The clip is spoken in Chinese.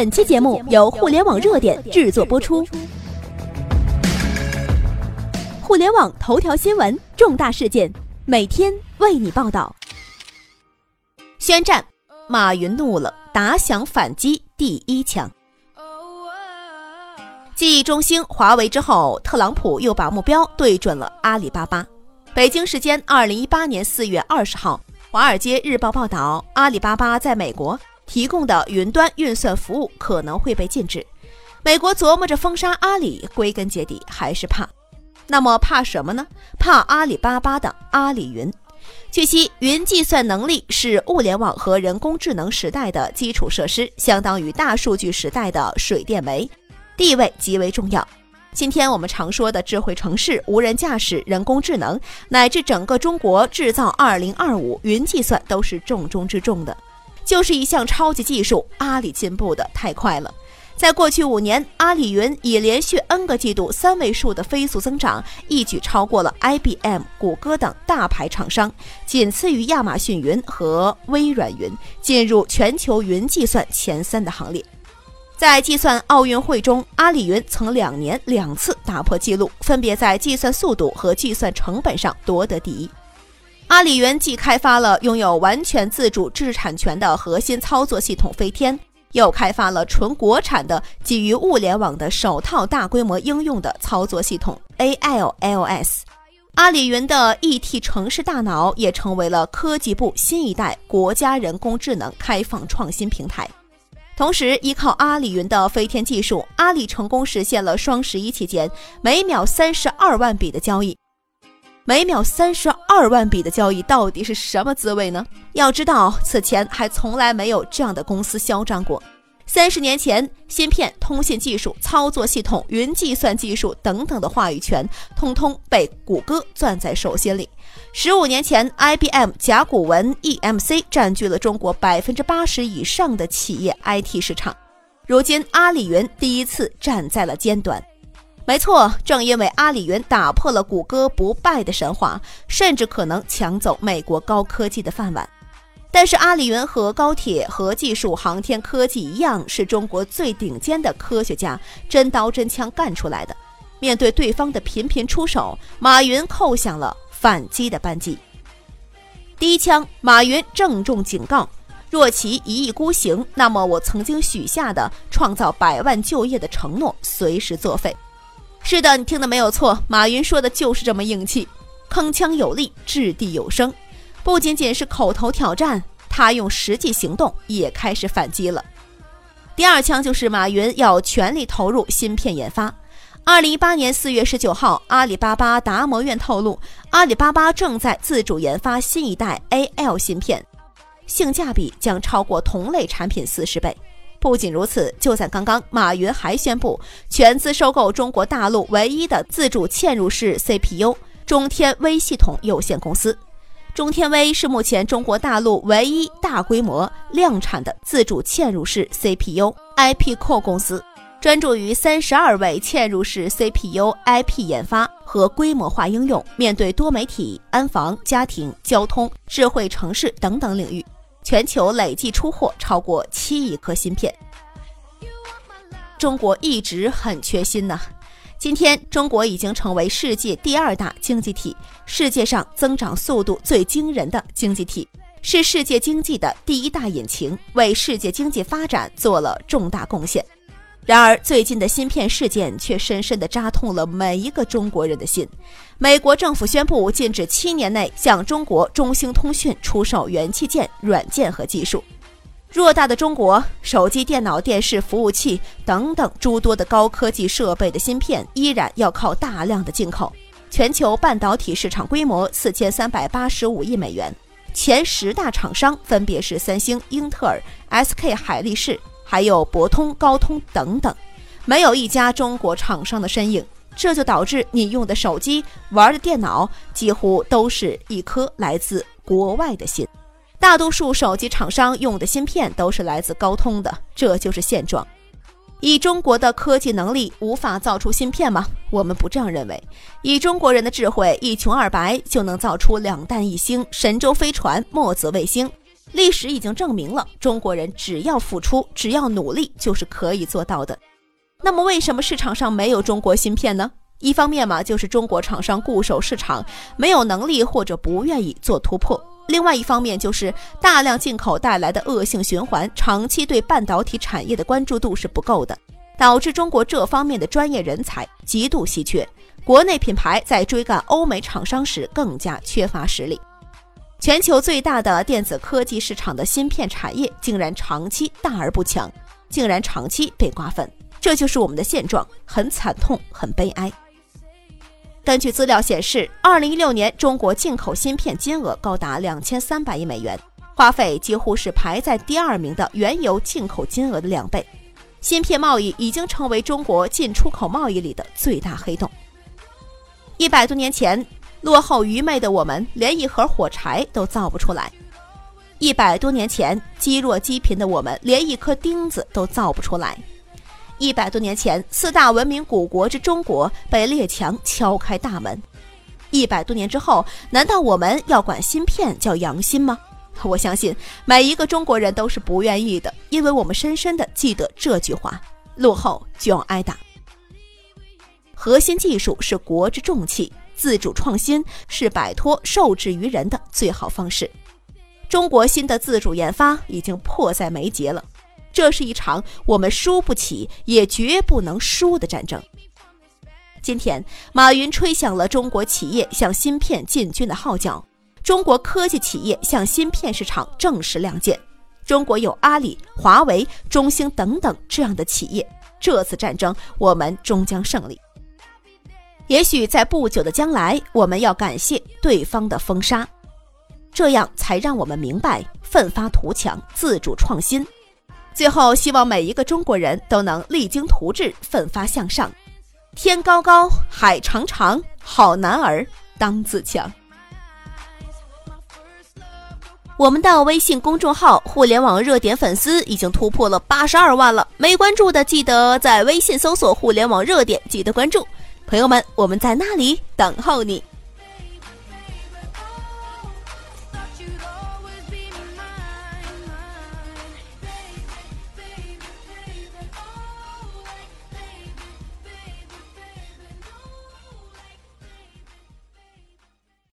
本期节目由互联网热点制作播出。互联网头条新闻，重大事件，每天为你报道。宣战，马云怒了，打响反击第一枪。继中兴、华为之后，特朗普又把目标对准了阿里巴巴。北京时间二零一八年四月二十号，《华尔街日报》报道，阿里巴巴在美国提供的云端运算服务可能会被禁止。美国琢磨着封杀阿里，归根结底还是怕。那么怕什么呢？怕阿里巴巴的阿里云。据悉，云计算能力是物联网和人工智能时代的基础设施，相当于大数据时代的水电煤，地位极为重要。今天我们常说的智慧城市、无人驾驶、人工智能，乃至整个中国制造二零二五，云计算都是重中之重的，就是一项超级技术。阿里进步的太快了，在过去五年，阿里云以连续 N 个季度三位数的飞速增长，一举超过了 IBM、谷歌等大牌厂商，仅次于亚马逊云和微软云，进入全球云计算前三的行列。在计算奥运会中，阿里云曾两年两次打破纪录，分别在计算速度和计算成本上夺得第一。阿里云既开发了拥有完全自主知识产权的核心操作系统飞天，又开发了纯国产的基于物联网的首套大规模应用的操作系统 ALLS。阿里云的 ET 城市大脑也成为了科技部新一代国家人工智能开放创新平台。同时，依靠阿里云的飞天技术，阿里成功实现了双十一期间每秒三十二万笔的交易。每秒三十二万笔的交易到底是什么滋味呢？要知道，此前还从来没有这样的公司嚣张过。三十年前，芯片、通信技术、操作系统、云计算技术等等的话语权，通通被谷歌攥在手心里。十五年前，IBM、甲骨文、EMC 占据了中国百分之八十以上的企业 IT 市场。如今，阿里云第一次站在了尖端。没错，正因为阿里云打破了谷歌不败的神话，甚至可能抢走美国高科技的饭碗。但是阿里云和高铁、和技术、航天科技一样，是中国最顶尖的科学家真刀真枪干出来的。面对对方的频频出手，马云扣响了反击的扳机。第一枪，马云郑重警告：若其一意孤行，那么我曾经许下的创造百万就业的承诺随时作废。是的，你听的没有错，马云说的就是这么硬气，铿锵有力，掷地有声。不仅仅是口头挑战，他用实际行动也开始反击了。第二枪就是马云要全力投入芯片研发。二零一八年四月十九号，阿里巴巴达摩院透露，阿里巴巴正在自主研发新一代 A.L 芯片，性价比将超过同类产品四十倍。不仅如此，就在刚刚，马云还宣布全资收购中国大陆唯一的自主嵌入式 CPU 中天微系统有限公司。中天微是目前中国大陆唯一大规模量产的自主嵌入式 CPU IP Core 公司，专注于三十二位嵌入式 CPU IP 研发和规模化应用，面对多媒体、安防、家庭、交通、智慧城市等等领域，全球累计出货超过七亿颗芯片。中国一直很缺芯呢。今天，中国已经成为世界第二大经济体，世界上增长速度最惊人的经济体，是世界经济的第一大引擎，为世界经济发展做了重大贡献。然而，最近的芯片事件却深深地扎痛了每一个中国人的心。美国政府宣布禁止七年内向中国中兴通讯出售元器件、软件和技术。偌大的中国，手机、电脑、电视、服务器等等诸多的高科技设备的芯片，依然要靠大量的进口。全球半导体市场规模四千三百八十五亿美元，前十大厂商分别是三星、英特尔、SK 海力士，还有博通、高通等等，没有一家中国厂商的身影。这就导致你用的手机、玩的电脑，几乎都是一颗来自国外的芯。大多数手机厂商用的芯片都是来自高通的，这就是现状。以中国的科技能力，无法造出芯片吗？我们不这样认为。以中国人的智慧，一穷二白就能造出两弹一星、神舟飞船、墨子卫星。历史已经证明了，中国人只要付出，只要努力，就是可以做到的。那么，为什么市场上没有中国芯片呢？一方面嘛，就是中国厂商固守市场，没有能力或者不愿意做突破；另外一方面，就是大量进口带来的恶性循环，长期对半导体产业的关注度是不够的，导致中国这方面的专业人才极度稀缺。国内品牌在追赶欧美厂商时更加缺乏实力。全球最大的电子科技市场的芯片产业竟然长期大而不强，竟然长期被瓜分，这就是我们的现状，很惨痛，很悲哀。根据资料显示，二零一六年中国进口芯片金额高达两千三百亿美元，花费几乎是排在第二名的原油进口金额的两倍。芯片贸易已经成为中国进出口贸易里的最大黑洞。一百多年前。落后愚昧的我们，连一盒火柴都造不出来；一百多年前，积弱积贫的我们，连一颗钉子都造不出来；一百多年前，四大文明古国之中国被列强敲开大门；一百多年之后，难道我们要管芯片叫洋芯吗？我相信每一个中国人都是不愿意的，因为我们深深的记得这句话：落后就要挨打。核心技术是国之重器。自主创新是摆脱受制于人的最好方式。中国新的自主研发已经迫在眉睫了，这是一场我们输不起也绝不能输的战争。今天，马云吹响了中国企业向芯片进军的号角，中国科技企业向芯片市场正式亮剑。中国有阿里、华为、中兴等等这样的企业，这次战争我们终将胜利。也许在不久的将来，我们要感谢对方的封杀，这样才让我们明白奋发图强、自主创新。最后，希望每一个中国人都能励精图治、奋发向上。天高高，海长长，好男儿当自强。我们的微信公众号“互联网热点”粉丝已经突破了八十二万了，没关注的记得在微信搜索“互联网热点”，记得关注。朋友们我们在那里等候你。